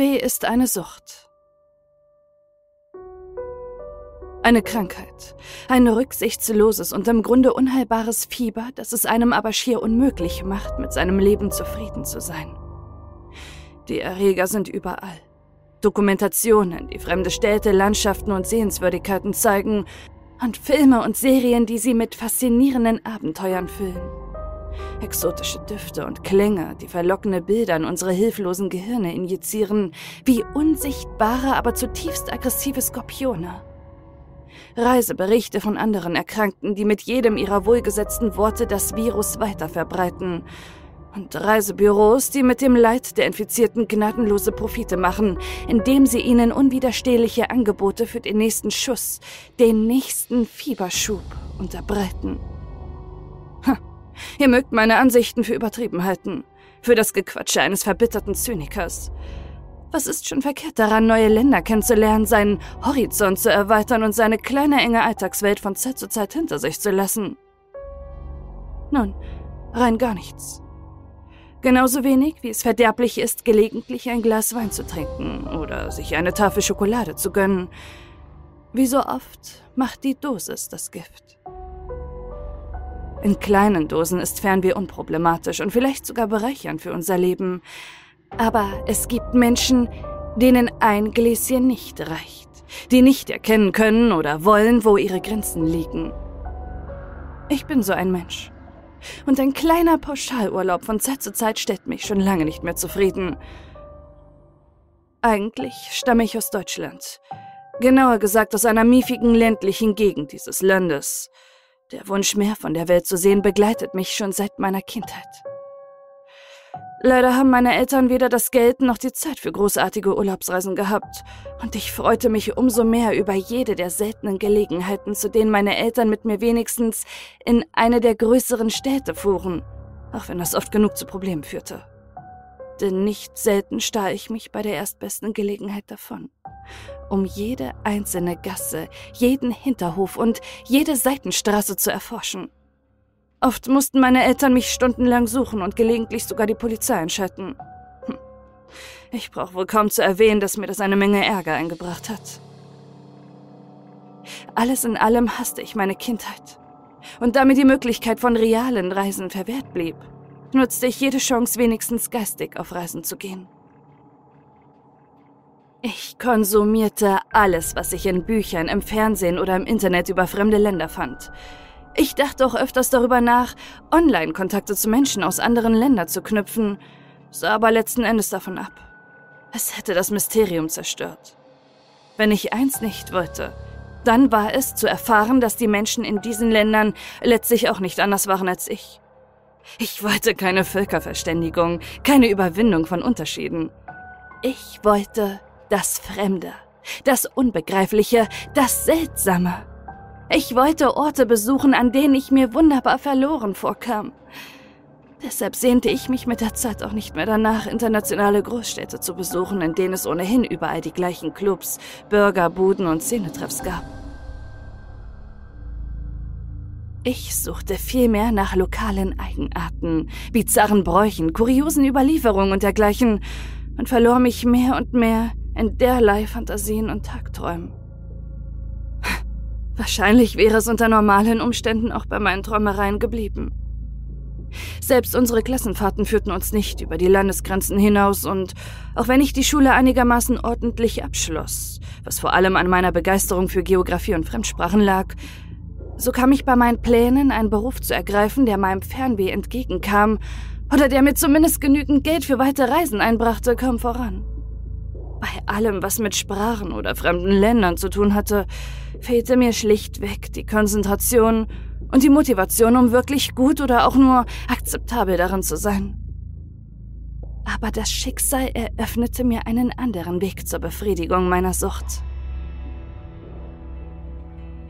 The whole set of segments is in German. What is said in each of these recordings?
Fernweh ist eine Sucht. Eine Krankheit, ein rücksichtsloses und im Grunde unheilbares Fieber, das es einem aber schier unmöglich macht, mit seinem Leben zufrieden zu sein. Die Erreger sind überall. Dokumentationen, die fremde Städte, Landschaften und Sehenswürdigkeiten zeigen, und Filme und Serien, die sie mit faszinierenden Abenteuern füllen. Exotische Düfte und Klänge, die verlockende Bilder in unsere hilflosen Gehirne injizieren, wie unsichtbare, aber zutiefst aggressive Skorpione. Reiseberichte von anderen Erkrankten, die mit jedem ihrer wohlgesetzten Worte das Virus weiterverbreiten. Und Reisebüros, die mit dem Leid der Infizierten gnadenlose Profite machen, indem sie ihnen unwiderstehliche Angebote für den nächsten Schuss, den nächsten Fieberschub unterbreiten. Ihr mögt meine Ansichten für übertrieben halten, für das Gequatsche eines verbitterten Zynikers. Was ist schon verkehrt daran, neue Länder kennenzulernen, seinen Horizont zu erweitern und seine kleine enge Alltagswelt von Zeit zu Zeit hinter sich zu lassen? Nun, rein gar nichts. Genauso wenig, wie es verderblich ist, gelegentlich ein Glas Wein zu trinken oder sich eine Tafel Schokolade zu gönnen. Wie so oft macht die Dosis das Gift. In kleinen Dosen ist Fernweh unproblematisch und vielleicht sogar bereichernd für unser Leben, aber es gibt Menschen, denen ein Gläschen nicht reicht, die nicht erkennen können oder wollen, wo ihre Grenzen liegen. Ich bin so ein Mensch. Und ein kleiner Pauschalurlaub von Zeit zu Zeit stellt mich schon lange nicht mehr zufrieden. Eigentlich stamme ich aus Deutschland. Genauer gesagt aus einer miefigen ländlichen Gegend dieses Landes. Der Wunsch, mehr von der Welt zu sehen, begleitet mich schon seit meiner Kindheit. Leider haben meine Eltern weder das Geld noch die Zeit für großartige Urlaubsreisen gehabt, und ich freute mich umso mehr über jede der seltenen Gelegenheiten, zu denen meine Eltern mit mir wenigstens in eine der größeren Städte fuhren, auch wenn das oft genug zu Problemen führte. Denn nicht selten stahl ich mich bei der erstbesten Gelegenheit davon, um jede einzelne Gasse, jeden Hinterhof und jede Seitenstraße zu erforschen. Oft mussten meine Eltern mich stundenlang suchen und gelegentlich sogar die Polizei einschalten. Hm. Ich brauche wohl kaum zu erwähnen, dass mir das eine Menge Ärger eingebracht hat. Alles in allem hasste ich meine Kindheit. Und da mir die Möglichkeit von realen Reisen verwehrt blieb, nutzte ich jede Chance, wenigstens geistig auf Reisen zu gehen. Ich konsumierte alles, was ich in Büchern, im Fernsehen oder im Internet über fremde Länder fand. Ich dachte auch öfters darüber nach, Online-Kontakte zu Menschen aus anderen Ländern zu knüpfen, sah aber letzten Endes davon ab. Es hätte das Mysterium zerstört. Wenn ich eins nicht wollte, dann war es zu erfahren, dass die Menschen in diesen Ländern letztlich auch nicht anders waren als ich. Ich wollte keine Völkerverständigung, keine Überwindung von Unterschieden. Ich wollte das Fremde, das Unbegreifliche, das Seltsame. Ich wollte Orte besuchen, an denen ich mir wunderbar verloren vorkam. Deshalb sehnte ich mich mit der Zeit auch nicht mehr danach, internationale Großstädte zu besuchen, in denen es ohnehin überall die gleichen Clubs, Burgerbuden und Szenetreffs gab. Ich suchte vielmehr nach lokalen Eigenarten, bizarren Bräuchen, kuriosen Überlieferungen und dergleichen und verlor mich mehr und mehr in derlei Fantasien und Tagträumen. Wahrscheinlich wäre es unter normalen Umständen auch bei meinen Träumereien geblieben. Selbst unsere Klassenfahrten führten uns nicht über die Landesgrenzen hinaus und auch wenn ich die Schule einigermaßen ordentlich abschloss, was vor allem an meiner Begeisterung für Geographie und Fremdsprachen lag, so kam ich bei meinen Plänen, einen Beruf zu ergreifen, der meinem Fernweh entgegenkam oder der mir zumindest genügend Geld für weite Reisen einbrachte, kaum voran. Bei allem, was mit Sprachen oder fremden Ländern zu tun hatte, fehlte mir schlichtweg die Konzentration und die Motivation, um wirklich gut oder auch nur akzeptabel darin zu sein. Aber das Schicksal eröffnete mir einen anderen Weg zur Befriedigung meiner Sucht.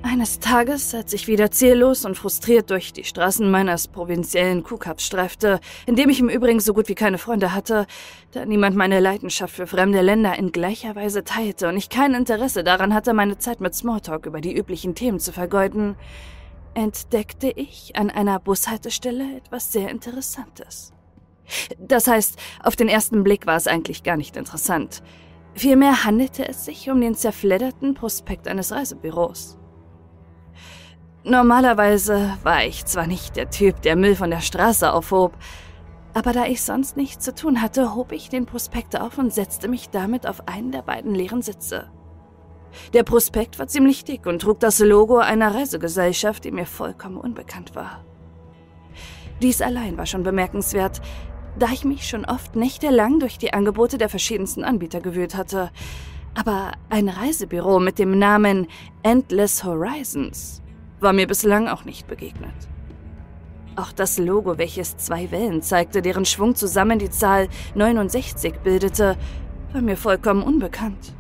Eines Tages, als ich wieder ziellos und frustriert durch die Straßen meines provinziellen Kuhkaps streifte, in dem ich im Übrigen so gut wie keine Freunde hatte, da niemand meine Leidenschaft für fremde Länder in gleicher Weise teilte und ich kein Interesse daran hatte, meine Zeit mit Smalltalk über die üblichen Themen zu vergeuden, entdeckte ich an einer Bushaltestelle etwas sehr Interessantes. Das heißt, auf den ersten Blick war es eigentlich gar nicht interessant. Vielmehr handelte es sich um den zerfledderten Prospekt eines Reisebüros. Normalerweise war ich zwar nicht der Typ, der Müll von der Straße aufhob, aber da ich sonst nichts zu tun hatte, hob ich den Prospekt auf und setzte mich damit auf einen der beiden leeren Sitze. Der Prospekt war ziemlich dick und trug das Logo einer Reisegesellschaft, die mir vollkommen unbekannt war. Dies allein war schon bemerkenswert, da ich mich schon oft nächtelang durch die Angebote der verschiedensten Anbieter gewühlt hatte. Aber ein Reisebüro mit dem Namen Endless Horizons war mir bislang auch nicht begegnet. Auch das Logo, welches zwei Wellen zeigte, deren Schwung zusammen die Zahl 69 bildete, war mir vollkommen unbekannt.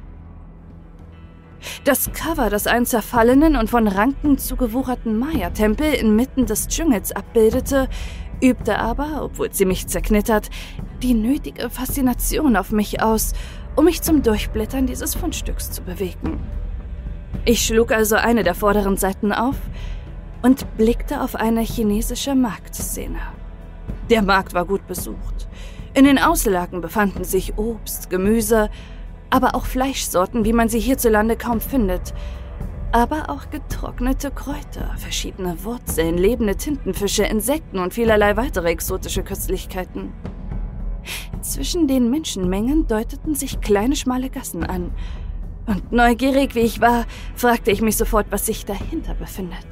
Das Cover, das einen zerfallenen und von Ranken zugewucherten Maya-Tempel inmitten des Dschungels abbildete, übte aber, obwohl sie mich zerknittert, die nötige Faszination auf mich aus, um mich zum Durchblättern dieses Fundstücks zu bewegen. Ich schlug also eine der vorderen Seiten auf und blickte auf eine chinesische Marktszene. Der Markt war gut besucht. In den Auslagen befanden sich Obst, Gemüse, aber auch Fleischsorten, wie man sie hierzulande kaum findet. Aber auch getrocknete Kräuter, verschiedene Wurzeln, lebende Tintenfische, Insekten und vielerlei weitere exotische Köstlichkeiten. Zwischen den Menschenmengen deuteten sich kleine schmale Gassen an. Und neugierig wie ich war, fragte ich mich sofort, was sich dahinter befindet.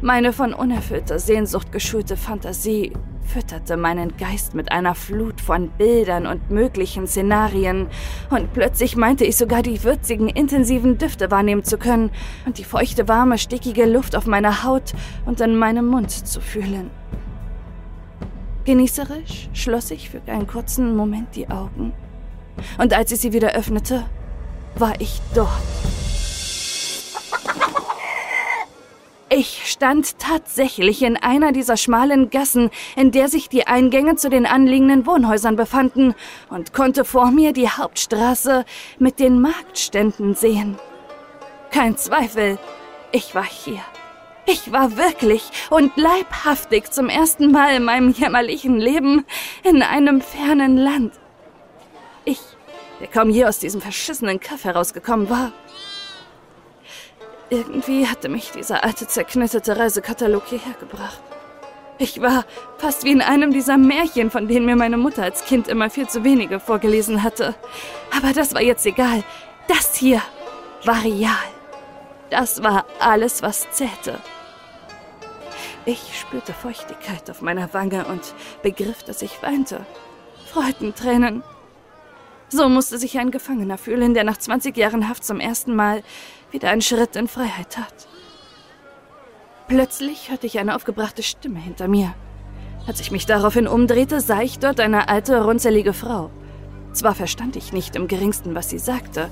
Meine von unerfüllter Sehnsucht geschulte Fantasie fütterte meinen Geist mit einer Flut von Bildern und möglichen Szenarien, und plötzlich meinte ich sogar die würzigen, intensiven Düfte wahrnehmen zu können und die feuchte, warme, stickige Luft auf meiner Haut und in meinem Mund zu fühlen. Genießerisch schloss ich für einen kurzen Moment die Augen, und als ich sie wieder öffnete, war ich dort. Ich stand tatsächlich in einer dieser schmalen Gassen, in der sich die Eingänge zu den anliegenden Wohnhäusern befanden, und konnte vor mir die Hauptstraße mit den Marktständen sehen. Kein Zweifel, ich war hier. Ich war wirklich und leibhaftig zum ersten Mal in meinem jämmerlichen Leben in einem fernen Land. Ich, der kaum je aus diesem verschissenen Kaff herausgekommen war, irgendwie hatte mich dieser alte zerknitterte Reisekatalog hierher gebracht. Ich war fast wie in einem dieser Märchen, von denen mir meine Mutter als Kind immer viel zu wenige vorgelesen hatte. Aber das war jetzt egal. Das hier war real. Das war alles, was zählte. Ich spürte Feuchtigkeit auf meiner Wange und begriff, dass ich weinte. Freudentränen. So musste sich ein Gefangener fühlen, der nach 20 Jahren Haft zum ersten Mal wieder einen Schritt in Freiheit tat. Plötzlich hörte ich eine aufgebrachte Stimme hinter mir. Als ich mich daraufhin umdrehte, sah ich dort eine alte, runzelige Frau. Zwar verstand ich nicht im geringsten, was sie sagte,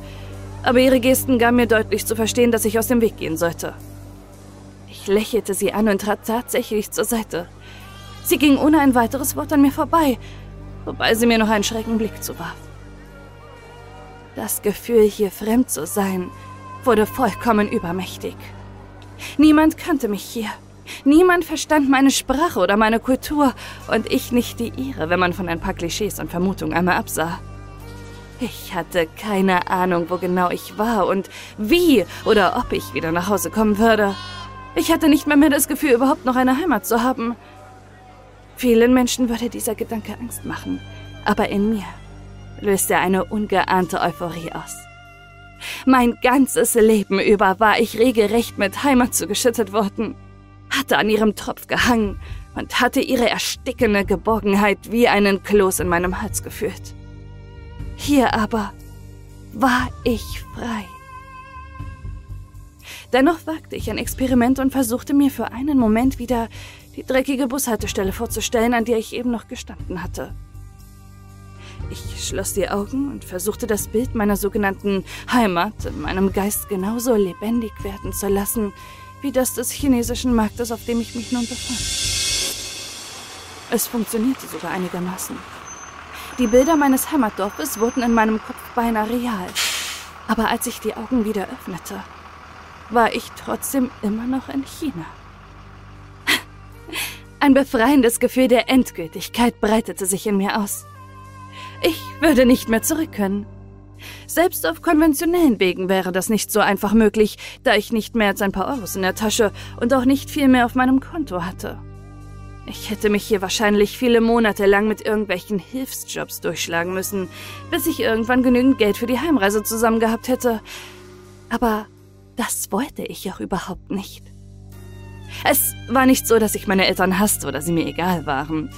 aber ihre Gesten gaben mir deutlich zu verstehen, dass ich aus dem Weg gehen sollte. Ich lächelte sie an und trat tatsächlich zur Seite. Sie ging ohne ein weiteres Wort an mir vorbei, wobei sie mir noch einen schrecken Blick zuwarf. Das Gefühl, hier fremd zu sein, wurde vollkommen übermächtig. Niemand kannte mich hier. Niemand verstand meine Sprache oder meine Kultur und ich nicht die ihre, wenn man von ein paar Klischees und Vermutungen einmal absah. Ich hatte keine Ahnung, wo genau ich war und wie oder ob ich wieder nach Hause kommen würde. Ich hatte nicht mehr, mehr das Gefühl, überhaupt noch eine Heimat zu haben. Vielen Menschen würde dieser Gedanke Angst machen, aber in mir löste eine ungeahnte Euphorie aus. Mein ganzes Leben über war ich regelrecht mit Heimat zugeschüttet worden, hatte an ihrem Tropf gehangen und hatte ihre erstickende Geborgenheit wie einen Kloß in meinem Hals gefühlt. Hier aber war ich frei. Dennoch wagte ich ein Experiment und versuchte mir für einen Moment wieder die dreckige Bushaltestelle vorzustellen, an der ich eben noch gestanden hatte. Ich schloss die Augen und versuchte das Bild meiner sogenannten Heimat in meinem Geist genauso lebendig werden zu lassen, wie das des chinesischen Marktes, auf dem ich mich nun befand. Es funktionierte sogar einigermaßen. Die Bilder meines Heimatdorfes wurden in meinem Kopf beinahe real. Aber als ich die Augen wieder öffnete, war ich trotzdem immer noch in China. Ein befreiendes Gefühl der Endgültigkeit breitete sich in mir aus. Ich würde nicht mehr zurück können. Selbst auf konventionellen Wegen wäre das nicht so einfach möglich, da ich nicht mehr als ein paar Euros in der Tasche und auch nicht viel mehr auf meinem Konto hatte. Ich hätte mich hier wahrscheinlich viele Monate lang mit irgendwelchen Hilfsjobs durchschlagen müssen, bis ich irgendwann genügend Geld für die Heimreise zusammen gehabt hätte. Aber das wollte ich auch überhaupt nicht. Es war nicht so, dass ich meine Eltern hasste oder sie mir egal waren.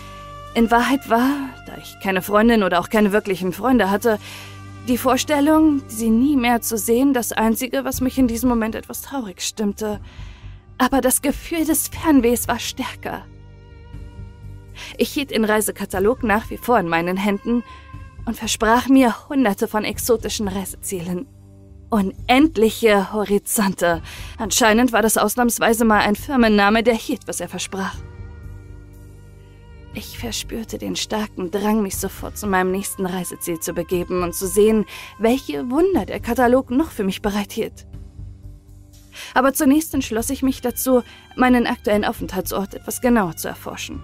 In Wahrheit war, da ich keine Freundin oder auch keine wirklichen Freunde hatte, die Vorstellung, sie nie mehr zu sehen, das Einzige, was mich in diesem Moment etwas traurig stimmte. Aber das Gefühl des Fernwehs war stärker. Ich hielt den Reisekatalog nach wie vor in meinen Händen und versprach mir hunderte von exotischen Reisezielen. Unendliche Horizonte. Anscheinend war das ausnahmsweise mal ein Firmenname, der hielt, was er versprach. Ich verspürte den starken Drang, mich sofort zu meinem nächsten Reiseziel zu begeben und zu sehen, welche Wunder der Katalog noch für mich bereithielt. Aber zunächst entschloss ich mich dazu, meinen aktuellen Aufenthaltsort etwas genauer zu erforschen.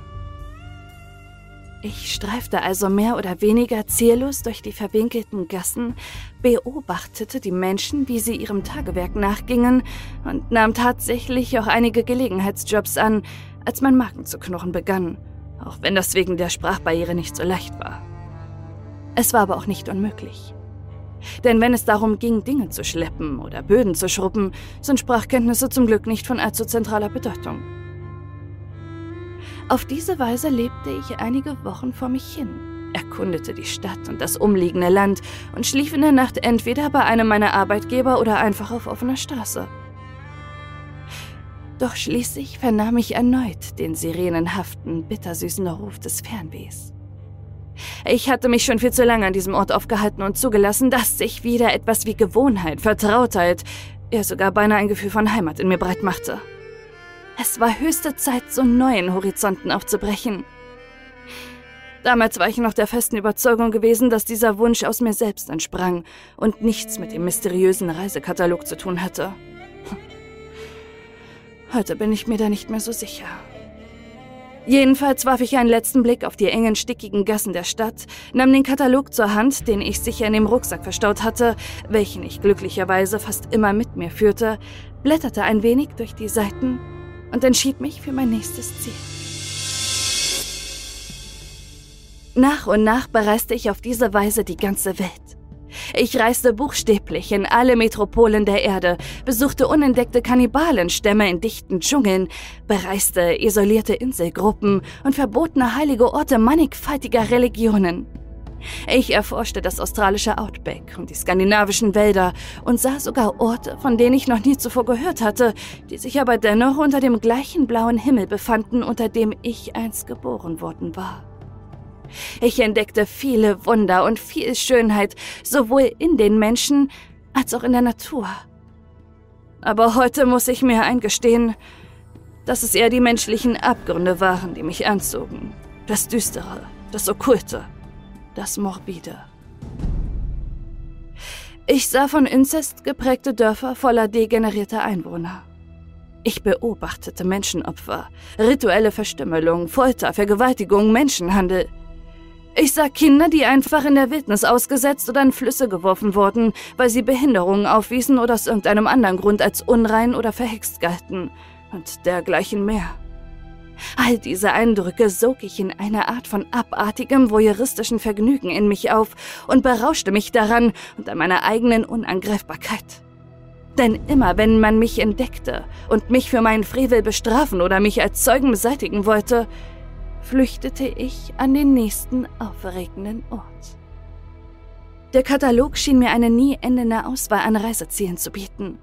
Ich streifte also mehr oder weniger ziellos durch die verwinkelten Gassen, beobachtete die Menschen, wie sie ihrem Tagewerk nachgingen und nahm tatsächlich auch einige Gelegenheitsjobs an, als mein Magen zu knochen begann, auch wenn das wegen der Sprachbarriere nicht so leicht war. Es war aber auch nicht unmöglich. Denn wenn es darum ging, Dinge zu schleppen oder Böden zu schrubben, sind Sprachkenntnisse zum Glück nicht von allzu zentraler Bedeutung. Auf diese Weise lebte ich einige Wochen vor mich hin, erkundete die Stadt und das umliegende Land und schlief in der Nacht entweder bei einem meiner Arbeitgeber oder einfach auf offener Straße. Doch schließlich vernahm ich erneut den sirenenhaften, bittersüßen Ruf des Fernwehs. Ich hatte mich schon viel zu lange an diesem Ort aufgehalten und zugelassen, dass sich wieder etwas wie Gewohnheit, Vertrautheit, ja sogar beinahe ein Gefühl von Heimat in mir breit machte. Es war höchste Zeit, zu neuen Horizonten aufzubrechen. Damals war ich noch der festen Überzeugung gewesen, dass dieser Wunsch aus mir selbst entsprang und nichts mit dem mysteriösen Reisekatalog zu tun hatte. Heute bin ich mir da nicht mehr so sicher. Jedenfalls warf ich einen letzten Blick auf die engen, stickigen Gassen der Stadt, nahm den Katalog zur Hand, den ich sicher in dem Rucksack verstaut hatte, welchen ich glücklicherweise fast immer mit mir führte, blätterte ein wenig durch die Seiten und entschied mich für mein nächstes Ziel. Nach und nach bereiste ich auf diese Weise die ganze Welt. Ich reiste buchstäblich in alle Metropolen der Erde, besuchte unentdeckte Kannibalenstämme in dichten Dschungeln, bereiste isolierte Inselgruppen und verbotene heilige Orte mannigfaltiger Religionen. Ich erforschte das australische Outback und die skandinavischen Wälder und sah sogar Orte, von denen ich noch nie zuvor gehört hatte, die sich aber dennoch unter dem gleichen blauen Himmel befanden, unter dem ich einst geboren worden war. Ich entdeckte viele Wunder und viel Schönheit, sowohl in den Menschen als auch in der Natur. Aber heute muss ich mir eingestehen, dass es eher die menschlichen Abgründe waren, die mich anzogen. Das Düstere, das Okkulte das Morbide. Ich sah von Inzest geprägte Dörfer voller degenerierter Einwohner. Ich beobachtete Menschenopfer, rituelle Verstümmelung, Folter, Vergewaltigung, Menschenhandel. Ich sah Kinder, die einfach in der Wildnis ausgesetzt oder in Flüsse geworfen wurden, weil sie Behinderungen aufwiesen oder aus irgendeinem anderen Grund als unrein oder verhext galten und dergleichen mehr. All diese Eindrücke sog ich in einer Art von abartigem, voyeuristischen Vergnügen in mich auf und berauschte mich daran und an meiner eigenen Unangreifbarkeit. Denn immer wenn man mich entdeckte und mich für meinen Frevel bestrafen oder mich als Zeugen beseitigen wollte, flüchtete ich an den nächsten aufregenden Ort. Der Katalog schien mir eine nie endende Auswahl an Reisezielen zu bieten.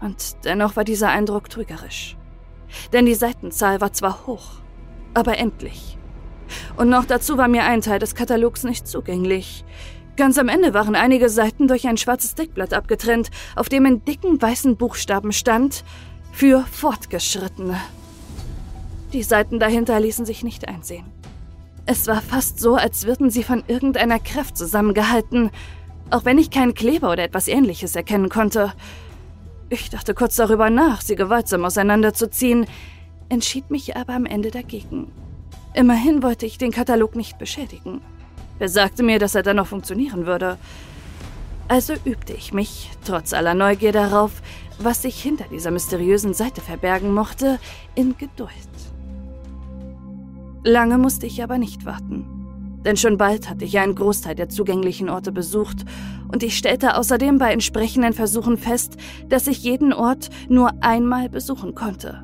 Und dennoch war dieser Eindruck trügerisch. Denn die Seitenzahl war zwar hoch, aber endlich. Und noch dazu war mir ein Teil des Katalogs nicht zugänglich. Ganz am Ende waren einige Seiten durch ein schwarzes Deckblatt abgetrennt, auf dem in dicken weißen Buchstaben stand für Fortgeschrittene. Die Seiten dahinter ließen sich nicht einsehen. Es war fast so, als würden sie von irgendeiner Kraft zusammengehalten, auch wenn ich keinen Kleber oder etwas ähnliches erkennen konnte. Ich dachte kurz darüber nach, sie gewaltsam auseinanderzuziehen, entschied mich aber am Ende dagegen. Immerhin wollte ich den Katalog nicht beschädigen. Wer sagte mir, dass er dann noch funktionieren würde? Also übte ich mich, trotz aller Neugier darauf, was sich hinter dieser mysteriösen Seite verbergen mochte, in Geduld. Lange musste ich aber nicht warten. Denn schon bald hatte ich einen Großteil der zugänglichen Orte besucht und ich stellte außerdem bei entsprechenden Versuchen fest, dass ich jeden Ort nur einmal besuchen konnte.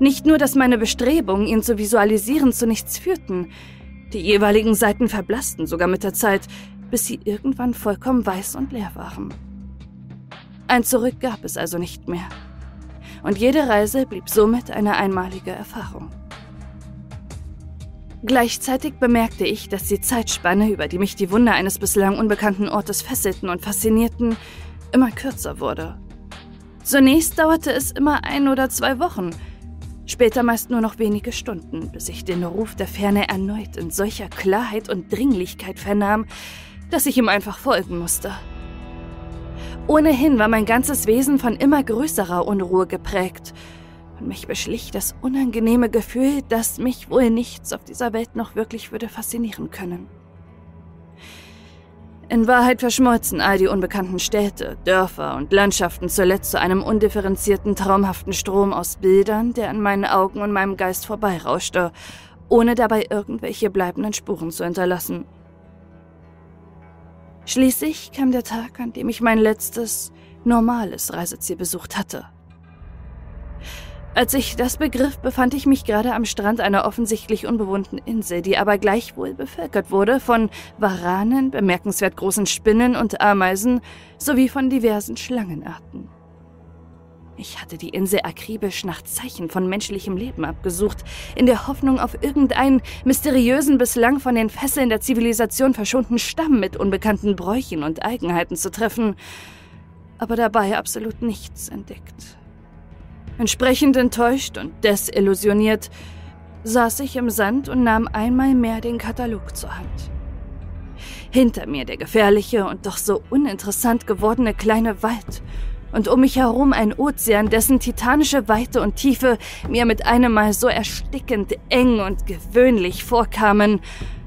Nicht nur, dass meine Bestrebungen, ihn zu visualisieren, zu nichts führten, die jeweiligen Seiten verblassten sogar mit der Zeit, bis sie irgendwann vollkommen weiß und leer waren. Ein Zurück gab es also nicht mehr. Und jede Reise blieb somit eine einmalige Erfahrung. Gleichzeitig bemerkte ich, dass die Zeitspanne, über die mich die Wunder eines bislang unbekannten Ortes fesselten und faszinierten, immer kürzer wurde. Zunächst dauerte es immer ein oder zwei Wochen, später meist nur noch wenige Stunden, bis ich den Ruf der Ferne erneut in solcher Klarheit und Dringlichkeit vernahm, dass ich ihm einfach folgen musste. Ohnehin war mein ganzes Wesen von immer größerer Unruhe geprägt, und mich beschlich das unangenehme Gefühl, dass mich wohl nichts auf dieser Welt noch wirklich würde faszinieren können. In Wahrheit verschmolzen all die unbekannten Städte, Dörfer und Landschaften zuletzt zu einem undifferenzierten, traumhaften Strom aus Bildern, der an meinen Augen und meinem Geist vorbeirauschte, ohne dabei irgendwelche bleibenden Spuren zu hinterlassen. Schließlich kam der Tag, an dem ich mein letztes, normales Reiseziel besucht hatte. Als ich das begriff, befand ich mich gerade am Strand einer offensichtlich unbewohnten Insel, die aber gleichwohl bevölkert wurde von Waranen, bemerkenswert großen Spinnen und Ameisen sowie von diversen Schlangenarten. Ich hatte die Insel akribisch nach Zeichen von menschlichem Leben abgesucht, in der Hoffnung, auf irgendeinen mysteriösen, bislang von den Fesseln der Zivilisation verschonten Stamm mit unbekannten Bräuchen und Eigenheiten zu treffen, aber dabei absolut nichts entdeckt. Entsprechend enttäuscht und desillusioniert saß ich im Sand und nahm einmal mehr den Katalog zur Hand. Hinter mir der gefährliche und doch so uninteressant gewordene kleine Wald und um mich herum ein Ozean, dessen titanische Weite und Tiefe mir mit einem Mal so erstickend eng und gewöhnlich vorkamen,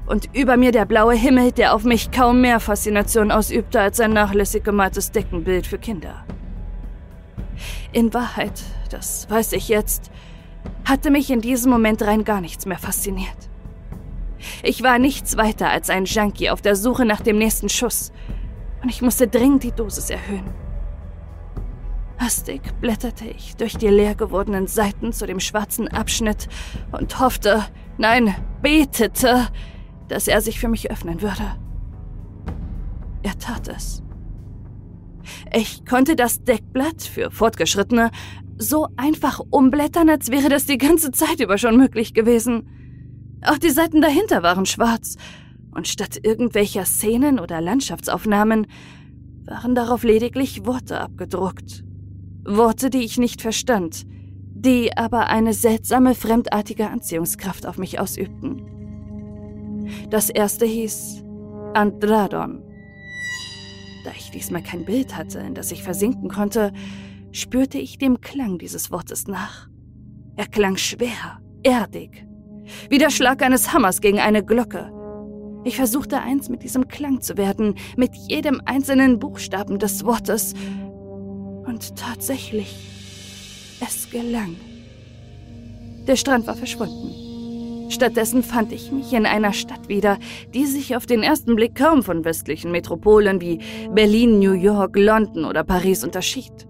und über mir der blaue Himmel, der auf mich kaum mehr Faszination ausübte als ein nachlässig gemaltes Deckenbild für Kinder. In Wahrheit, das weiß ich jetzt, hatte mich in diesem Moment rein gar nichts mehr fasziniert. Ich war nichts weiter als ein Junkie auf der Suche nach dem nächsten Schuss und ich musste dringend die Dosis erhöhen. Hastig blätterte ich durch die leer gewordenen Seiten zu dem schwarzen Abschnitt und hoffte, nein, betete, dass er sich für mich öffnen würde. Er tat es. Ich konnte das Deckblatt für Fortgeschrittene so einfach umblättern, als wäre das die ganze Zeit über schon möglich gewesen. Auch die Seiten dahinter waren schwarz, und statt irgendwelcher Szenen oder Landschaftsaufnahmen waren darauf lediglich Worte abgedruckt. Worte, die ich nicht verstand, die aber eine seltsame, fremdartige Anziehungskraft auf mich ausübten. Das erste hieß Andradon da ich diesmal kein Bild hatte, in das ich versinken konnte, spürte ich dem Klang dieses Wortes nach. Er klang schwer, erdig, wie der Schlag eines Hammers gegen eine Glocke. Ich versuchte eins mit diesem Klang zu werden, mit jedem einzelnen Buchstaben des Wortes. Und tatsächlich, es gelang. Der Strand war verschwunden. Stattdessen fand ich mich in einer Stadt wieder, die sich auf den ersten Blick kaum von westlichen Metropolen wie Berlin, New York, London oder Paris unterschied.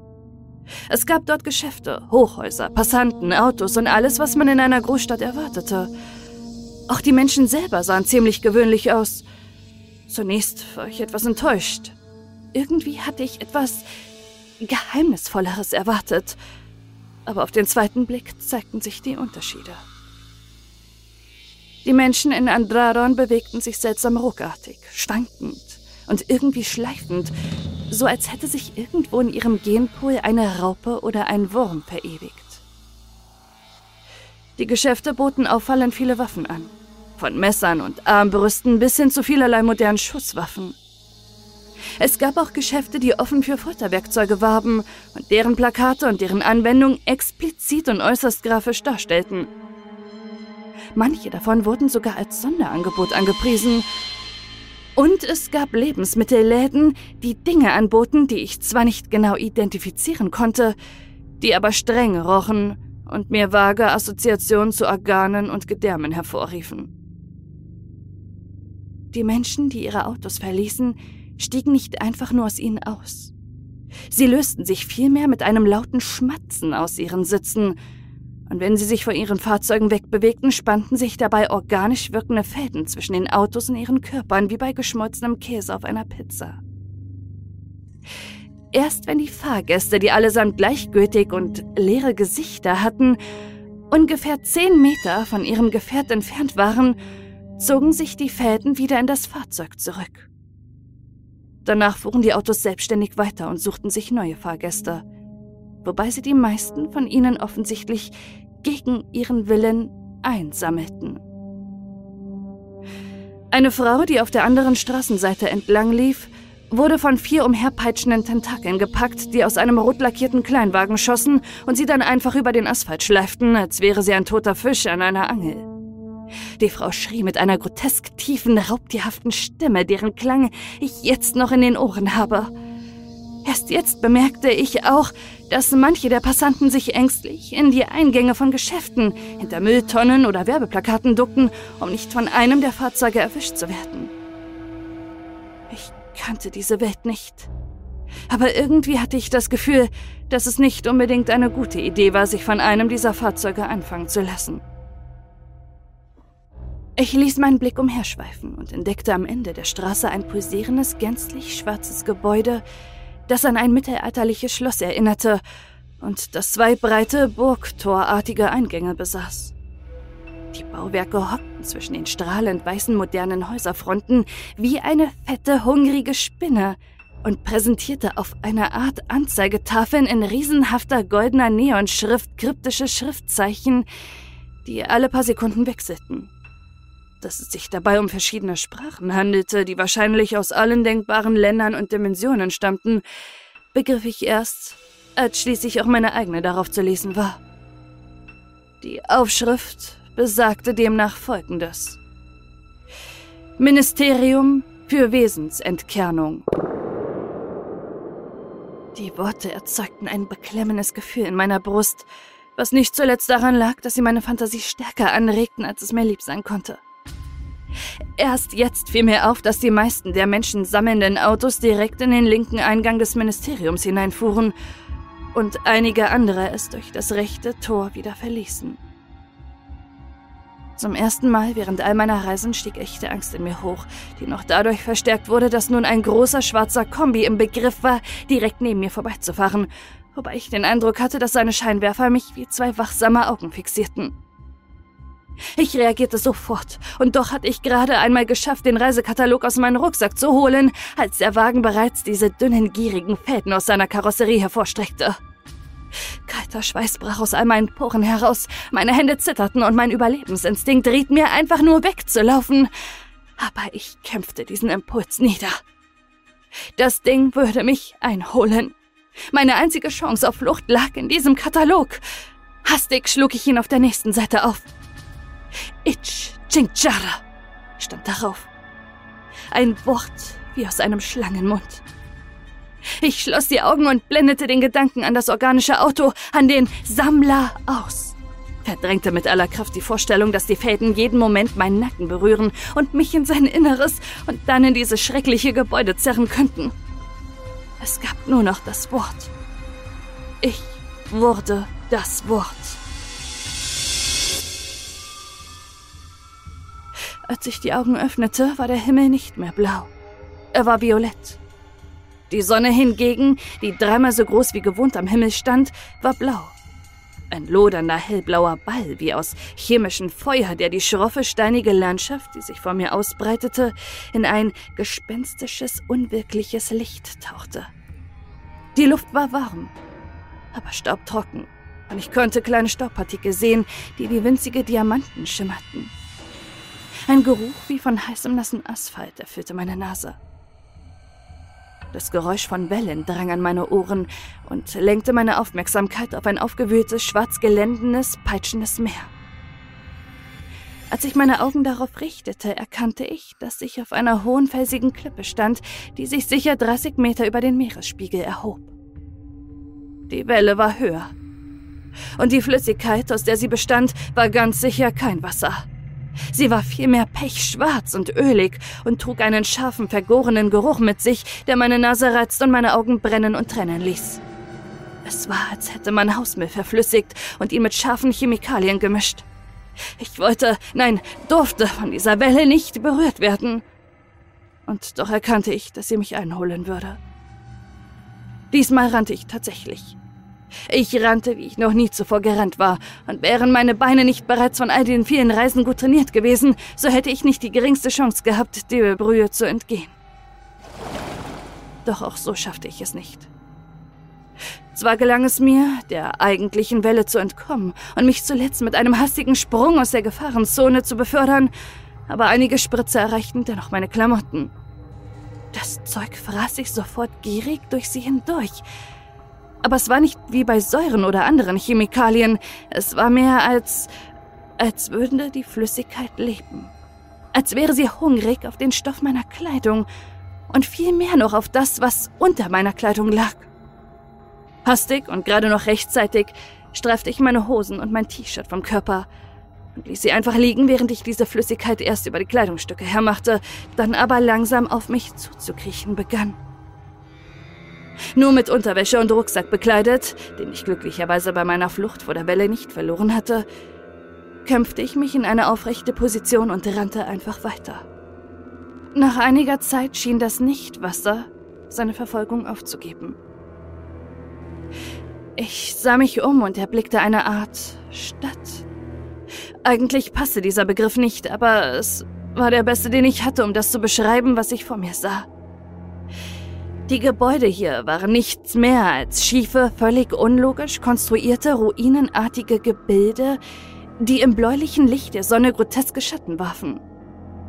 Es gab dort Geschäfte, Hochhäuser, Passanten, Autos und alles, was man in einer Großstadt erwartete. Auch die Menschen selber sahen ziemlich gewöhnlich aus. Zunächst war ich etwas enttäuscht. Irgendwie hatte ich etwas Geheimnisvolleres erwartet. Aber auf den zweiten Blick zeigten sich die Unterschiede. Die Menschen in Andraron bewegten sich seltsam ruckartig, schwankend und irgendwie schleifend, so als hätte sich irgendwo in ihrem Genpool eine Raupe oder ein Wurm verewigt. Die Geschäfte boten auffallend viele Waffen an, von Messern und Armbrüsten bis hin zu vielerlei modernen Schusswaffen. Es gab auch Geschäfte, die offen für Folterwerkzeuge warben und deren Plakate und deren Anwendung explizit und äußerst grafisch darstellten. Manche davon wurden sogar als Sonderangebot angepriesen. Und es gab Lebensmittelläden, die Dinge anboten, die ich zwar nicht genau identifizieren konnte, die aber streng rochen und mir vage Assoziationen zu Organen und Gedärmen hervorriefen. Die Menschen, die ihre Autos verließen, stiegen nicht einfach nur aus ihnen aus. Sie lösten sich vielmehr mit einem lauten Schmatzen aus ihren Sitzen, und wenn sie sich von ihren Fahrzeugen wegbewegten, spannten sich dabei organisch wirkende Fäden zwischen den Autos und ihren Körpern, wie bei geschmolzenem Käse auf einer Pizza. Erst wenn die Fahrgäste, die allesamt gleichgültig und leere Gesichter hatten, ungefähr zehn Meter von ihrem Gefährt entfernt waren, zogen sich die Fäden wieder in das Fahrzeug zurück. Danach fuhren die Autos selbstständig weiter und suchten sich neue Fahrgäste, wobei sie die meisten von ihnen offensichtlich gegen ihren Willen einsammelten. Eine Frau, die auf der anderen Straßenseite entlang lief, wurde von vier umherpeitschenden Tentakeln gepackt, die aus einem rot lackierten Kleinwagen schossen und sie dann einfach über den Asphalt schleiften, als wäre sie ein toter Fisch an einer Angel. Die Frau schrie mit einer grotesk tiefen, raubtierhaften Stimme, deren Klang ich jetzt noch in den Ohren habe. Erst jetzt bemerkte ich auch, dass manche der Passanten sich ängstlich in die Eingänge von Geschäften, hinter Mülltonnen oder Werbeplakaten duckten, um nicht von einem der Fahrzeuge erwischt zu werden. Ich kannte diese Welt nicht. Aber irgendwie hatte ich das Gefühl, dass es nicht unbedingt eine gute Idee war, sich von einem dieser Fahrzeuge anfangen zu lassen. Ich ließ meinen Blick umherschweifen und entdeckte am Ende der Straße ein pulsierendes, gänzlich schwarzes Gebäude, das an ein mittelalterliches Schloss erinnerte und das zwei breite, burgtorartige Eingänge besaß. Die Bauwerke hockten zwischen den strahlend weißen modernen Häuserfronten wie eine fette, hungrige Spinne und präsentierte auf einer Art Anzeigetafeln in riesenhafter goldener Neonschrift kryptische Schriftzeichen, die alle paar Sekunden wechselten dass es sich dabei um verschiedene Sprachen handelte, die wahrscheinlich aus allen denkbaren Ländern und Dimensionen stammten, begriff ich erst, als schließlich auch meine eigene darauf zu lesen war. Die Aufschrift besagte demnach folgendes. Ministerium für Wesensentkernung. Die Worte erzeugten ein beklemmendes Gefühl in meiner Brust, was nicht zuletzt daran lag, dass sie meine Fantasie stärker anregten, als es mir lieb sein konnte. Erst jetzt fiel mir auf, dass die meisten der Menschen sammelnden Autos direkt in den linken Eingang des Ministeriums hineinfuhren und einige andere es durch das rechte Tor wieder verließen. Zum ersten Mal während all meiner Reisen stieg echte Angst in mir hoch, die noch dadurch verstärkt wurde, dass nun ein großer schwarzer Kombi im Begriff war, direkt neben mir vorbeizufahren, wobei ich den Eindruck hatte, dass seine Scheinwerfer mich wie zwei wachsame Augen fixierten. Ich reagierte sofort, und doch hatte ich gerade einmal geschafft, den Reisekatalog aus meinem Rucksack zu holen, als der Wagen bereits diese dünnen, gierigen Fäden aus seiner Karosserie hervorstreckte. Kalter Schweiß brach aus all meinen Poren heraus, meine Hände zitterten und mein Überlebensinstinkt riet mir einfach nur wegzulaufen. Aber ich kämpfte diesen Impuls nieder. Das Ding würde mich einholen. Meine einzige Chance auf Flucht lag in diesem Katalog. Hastig schlug ich ihn auf der nächsten Seite auf. Ich Chinchara stand darauf. Ein Wort wie aus einem Schlangenmund. Ich schloss die Augen und blendete den Gedanken an das organische Auto, an den Sammler aus. Verdrängte mit aller Kraft die Vorstellung, dass die Fäden jeden Moment meinen Nacken berühren und mich in sein Inneres und dann in dieses schreckliche Gebäude zerren könnten. Es gab nur noch das Wort. Ich wurde das Wort. Als ich die Augen öffnete, war der Himmel nicht mehr blau. Er war violett. Die Sonne hingegen, die dreimal so groß wie gewohnt am Himmel stand, war blau. Ein lodernder hellblauer Ball wie aus chemischem Feuer, der die schroffe, steinige Landschaft, die sich vor mir ausbreitete, in ein gespenstisches, unwirkliches Licht tauchte. Die Luft war warm, aber staubtrocken, und ich konnte kleine Staubpartikel sehen, die wie winzige Diamanten schimmerten. Ein Geruch wie von heißem nassen Asphalt erfüllte meine Nase. Das Geräusch von Wellen drang an meine Ohren und lenkte meine Aufmerksamkeit auf ein aufgewühltes, schwarz gelendenes, peitschendes Meer. Als ich meine Augen darauf richtete, erkannte ich, dass ich auf einer hohen felsigen Klippe stand, die sich sicher 30 Meter über den Meeresspiegel erhob. Die Welle war höher. Und die Flüssigkeit, aus der sie bestand, war ganz sicher kein Wasser. Sie war vielmehr pechschwarz und ölig und trug einen scharfen, vergorenen Geruch mit sich, der meine Nase reizt und meine Augen brennen und trennen ließ. Es war, als hätte man Hausmüll verflüssigt und ihn mit scharfen Chemikalien gemischt. Ich wollte, nein, durfte von dieser Welle nicht berührt werden. Und doch erkannte ich, dass sie mich einholen würde. Diesmal rannte ich tatsächlich. Ich rannte, wie ich noch nie zuvor gerannt war, und wären meine Beine nicht bereits von all den vielen Reisen gut trainiert gewesen, so hätte ich nicht die geringste Chance gehabt, der Brühe zu entgehen. Doch auch so schaffte ich es nicht. Zwar gelang es mir, der eigentlichen Welle zu entkommen und mich zuletzt mit einem hastigen Sprung aus der Gefahrenzone zu befördern, aber einige Spritze erreichten dennoch meine Klamotten. Das Zeug fraß ich sofort gierig durch sie hindurch, aber es war nicht wie bei Säuren oder anderen Chemikalien. Es war mehr als, als würde die Flüssigkeit leben. Als wäre sie hungrig auf den Stoff meiner Kleidung und viel mehr noch auf das, was unter meiner Kleidung lag. Hastig und gerade noch rechtzeitig streifte ich meine Hosen und mein T-Shirt vom Körper und ließ sie einfach liegen, während ich diese Flüssigkeit erst über die Kleidungsstücke hermachte, dann aber langsam auf mich zuzukriechen begann. Nur mit Unterwäsche und Rucksack bekleidet, den ich glücklicherweise bei meiner Flucht vor der Welle nicht verloren hatte, kämpfte ich mich in eine aufrechte Position und rannte einfach weiter. Nach einiger Zeit schien das Nichtwasser seine Verfolgung aufzugeben. Ich sah mich um und erblickte eine Art Stadt. Eigentlich passte dieser Begriff nicht, aber es war der beste, den ich hatte, um das zu beschreiben, was ich vor mir sah. Die Gebäude hier waren nichts mehr als schiefe, völlig unlogisch konstruierte, ruinenartige Gebilde, die im bläulichen Licht der Sonne groteske Schatten warfen.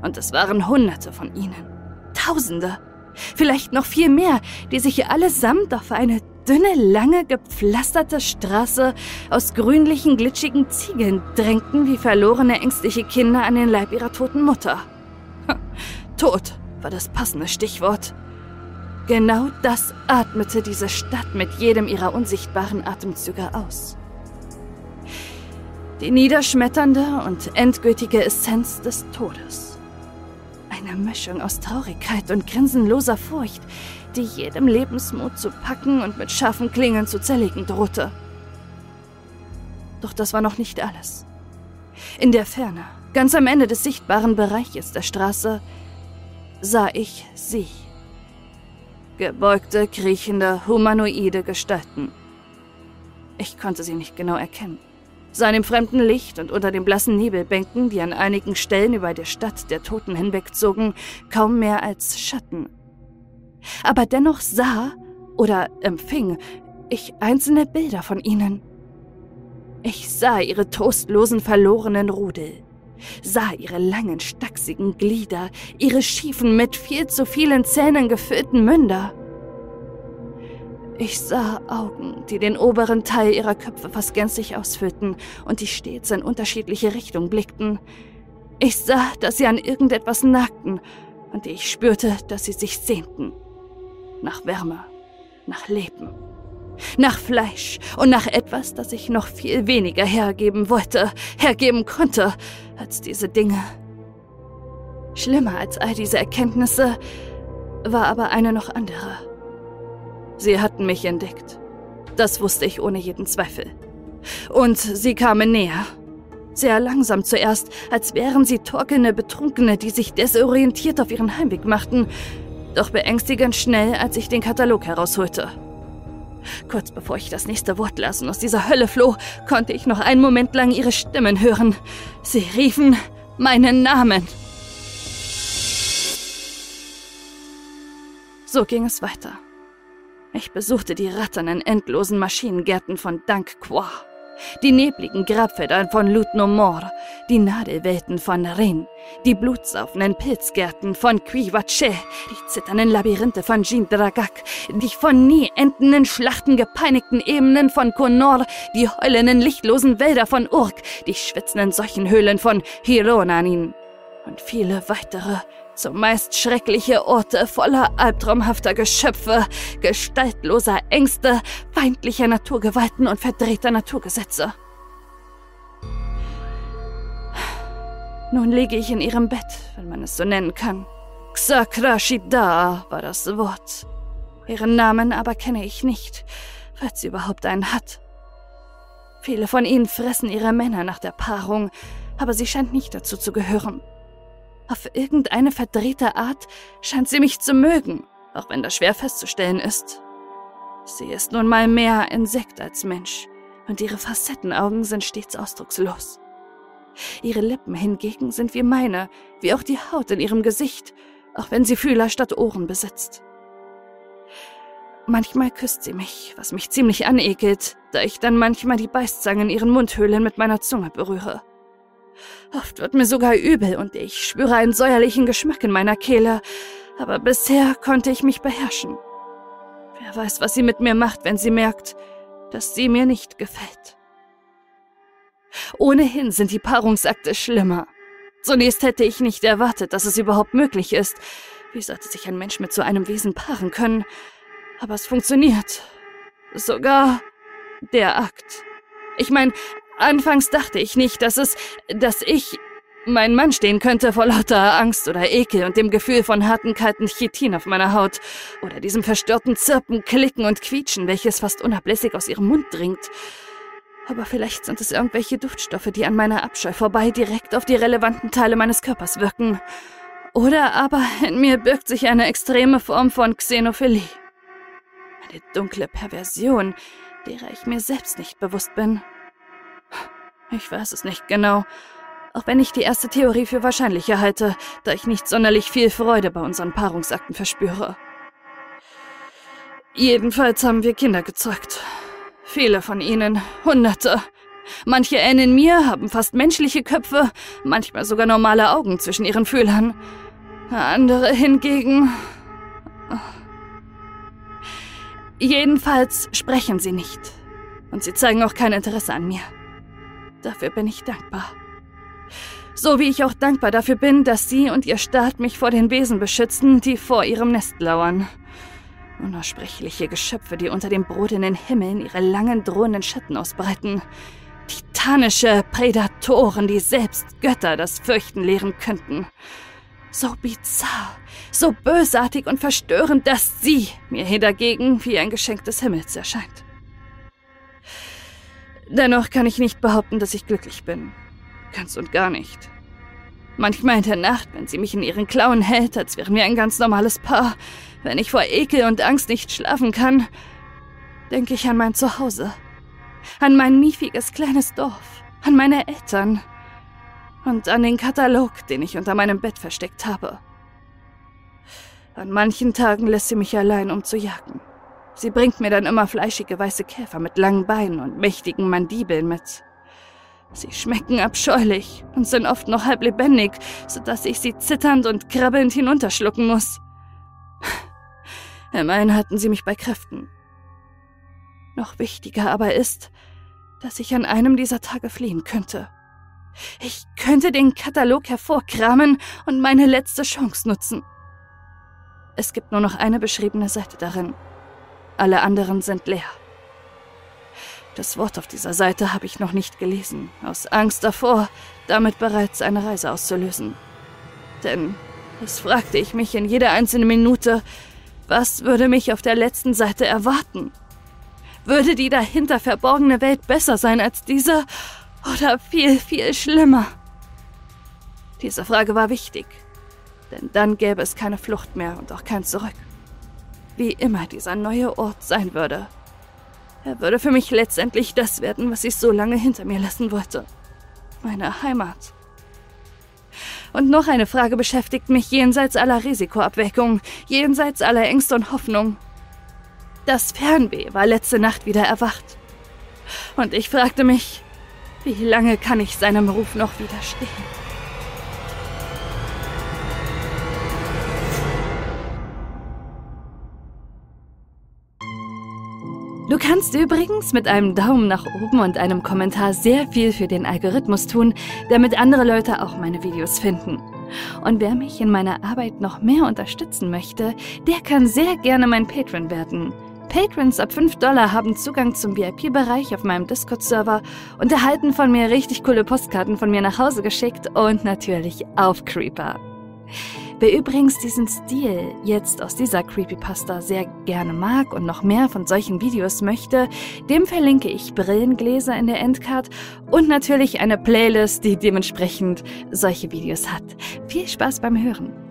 Und es waren Hunderte von ihnen. Tausende. Vielleicht noch viel mehr, die sich hier allesamt auf eine dünne, lange, gepflasterte Straße aus grünlichen, glitschigen Ziegeln drängten wie verlorene, ängstliche Kinder an den Leib ihrer toten Mutter. Tod war das passende Stichwort. Genau das atmete diese Stadt mit jedem ihrer unsichtbaren Atemzüge aus. Die niederschmetternde und endgültige Essenz des Todes. Eine Mischung aus Traurigkeit und grinsenloser Furcht, die jedem Lebensmut zu packen und mit scharfen Klingen zu zerlegen drohte. Doch das war noch nicht alles. In der Ferne, ganz am Ende des sichtbaren Bereiches der Straße, sah ich sie. Gebeugte, kriechende, humanoide Gestalten. Ich konnte sie nicht genau erkennen. Sah im fremden Licht und unter den blassen Nebelbänken, die an einigen Stellen über der Stadt der Toten hinwegzogen, kaum mehr als Schatten. Aber dennoch sah oder empfing ich einzelne Bilder von ihnen. Ich sah ihre trostlosen, verlorenen Rudel, sah ihre langen, stachsigen Glieder, ihre schiefen, mit viel zu vielen Zähnen gefüllten Münder. Ich sah Augen, die den oberen Teil ihrer Köpfe fast gänzlich ausfüllten und die stets in unterschiedliche Richtungen blickten. Ich sah, dass sie an irgendetwas nagten und ich spürte, dass sie sich sehnten. Nach Wärme, nach Leben, nach Fleisch und nach etwas, das ich noch viel weniger hergeben wollte, hergeben konnte, als diese Dinge. Schlimmer als all diese Erkenntnisse war aber eine noch andere. Sie hatten mich entdeckt. Das wusste ich ohne jeden Zweifel. Und sie kamen näher. Sehr langsam zuerst, als wären sie torkelnde Betrunkene, die sich desorientiert auf ihren Heimweg machten, doch beängstigend schnell, als ich den Katalog herausholte. Kurz bevor ich das nächste Wort las und aus dieser Hölle floh, konnte ich noch einen Moment lang ihre Stimmen hören. Sie riefen meinen Namen. So ging es weiter. Ich besuchte die ratternden, endlosen Maschinengärten von Dank Qua. Die nebligen Grabfelder von Lutnomor, die Nadelwelten von Rin, die blutsaufenden Pilzgärten von Quivache, die zitternden Labyrinthe von Jindragak, die von nie endenden Schlachten gepeinigten Ebenen von Konor, die heulenden, lichtlosen Wälder von Urk, die schwitzenden Seuchenhöhlen von Hironanin und viele weitere, zumeist schreckliche Orte voller albtraumhafter Geschöpfe, gestaltloser Ängste, feindlicher Naturgewalten und verdrehter Naturgesetze. Nun liege ich in ihrem Bett, wenn man es so nennen kann. Xakrashida war das Wort. Ihren Namen aber kenne ich nicht, falls sie überhaupt einen hat. Viele von ihnen fressen ihre Männer nach der Paarung, aber sie scheint nicht dazu zu gehören. Auf irgendeine verdrehte Art scheint sie mich zu mögen, auch wenn das schwer festzustellen ist. Sie ist nun mal mehr Insekt als Mensch, und ihre Facettenaugen sind stets ausdruckslos. Ihre Lippen hingegen sind wie meine, wie auch die Haut in ihrem Gesicht, auch wenn sie Fühler statt Ohren besitzt. Manchmal küsst sie mich, was mich ziemlich anekelt, da ich dann manchmal die Beißzange in ihren Mundhöhlen mit meiner Zunge berühre. Oft wird mir sogar übel und ich spüre einen säuerlichen Geschmack in meiner Kehle, aber bisher konnte ich mich beherrschen. Wer weiß, was sie mit mir macht, wenn sie merkt, dass sie mir nicht gefällt. Ohnehin sind die Paarungsakte schlimmer. Zunächst hätte ich nicht erwartet, dass es überhaupt möglich ist. Wie sollte sich ein Mensch mit so einem Wesen paaren können? Aber es funktioniert. Sogar der Akt. Ich meine, Anfangs dachte ich nicht, dass es, dass ich mein Mann stehen könnte vor lauter Angst oder Ekel und dem Gefühl von harten, kalten Chitin auf meiner Haut oder diesem verstörten Zirpen, Klicken und Quietschen, welches fast unablässig aus ihrem Mund dringt. Aber vielleicht sind es irgendwelche Duftstoffe, die an meiner Abscheu vorbei direkt auf die relevanten Teile meines Körpers wirken. Oder aber in mir birgt sich eine extreme Form von Xenophilie. Eine dunkle Perversion, derer ich mir selbst nicht bewusst bin. Ich weiß es nicht genau. Auch wenn ich die erste Theorie für wahrscheinlicher halte, da ich nicht sonderlich viel Freude bei unseren Paarungsakten verspüre. Jedenfalls haben wir Kinder gezeugt. Viele von ihnen, Hunderte. Manche ähneln mir, haben fast menschliche Köpfe, manchmal sogar normale Augen zwischen ihren Fühlern. Andere hingegen. Jedenfalls sprechen sie nicht. Und sie zeigen auch kein Interesse an mir. Dafür bin ich dankbar. So wie ich auch dankbar dafür bin, dass Sie und Ihr Staat mich vor den Wesen beschützen, die vor ihrem Nest lauern. Unaussprechliche Geschöpfe, die unter dem brodenden Himmeln ihre langen, drohenden Schatten ausbreiten. Titanische Prädatoren, die selbst Götter das Fürchten lehren könnten. So bizarr, so bösartig und verstörend, dass Sie mir hier dagegen wie ein Geschenk des Himmels erscheint. Dennoch kann ich nicht behaupten, dass ich glücklich bin. Ganz und gar nicht. Manchmal in der Nacht, wenn sie mich in ihren Klauen hält, als wären wir ein ganz normales Paar, wenn ich vor Ekel und Angst nicht schlafen kann, denke ich an mein Zuhause, an mein miefiges kleines Dorf, an meine Eltern und an den Katalog, den ich unter meinem Bett versteckt habe. An manchen Tagen lässt sie mich allein, um zu jagen. Sie bringt mir dann immer fleischige weiße Käfer mit langen Beinen und mächtigen Mandibeln mit. Sie schmecken abscheulich und sind oft noch halb lebendig, sodass ich sie zitternd und krabbelnd hinunterschlucken muss. Immerhin hatten sie mich bei Kräften. Noch wichtiger aber ist, dass ich an einem dieser Tage fliehen könnte. Ich könnte den Katalog hervorkramen und meine letzte Chance nutzen. Es gibt nur noch eine beschriebene Seite darin. Alle anderen sind leer. Das Wort auf dieser Seite habe ich noch nicht gelesen, aus Angst davor, damit bereits eine Reise auszulösen. Denn es fragte ich mich in jeder einzelnen Minute, was würde mich auf der letzten Seite erwarten? Würde die dahinter verborgene Welt besser sein als diese oder viel, viel schlimmer? Diese Frage war wichtig, denn dann gäbe es keine Flucht mehr und auch kein Zurück wie immer dieser neue Ort sein würde. Er würde für mich letztendlich das werden, was ich so lange hinter mir lassen wollte. Meine Heimat. Und noch eine Frage beschäftigt mich jenseits aller Risikoabwägung, jenseits aller Ängste und Hoffnung. Das Fernweh war letzte Nacht wieder erwacht. Und ich fragte mich, wie lange kann ich seinem Ruf noch widerstehen? Du kannst übrigens mit einem Daumen nach oben und einem Kommentar sehr viel für den Algorithmus tun, damit andere Leute auch meine Videos finden. Und wer mich in meiner Arbeit noch mehr unterstützen möchte, der kann sehr gerne mein Patron werden. Patrons ab 5 Dollar haben Zugang zum VIP-Bereich auf meinem Discord-Server und erhalten von mir richtig coole Postkarten von mir nach Hause geschickt und natürlich auf Creeper. Wer übrigens diesen Stil jetzt aus dieser Creepypasta sehr gerne mag und noch mehr von solchen Videos möchte, dem verlinke ich Brillengläser in der Endcard und natürlich eine Playlist, die dementsprechend solche Videos hat. Viel Spaß beim Hören!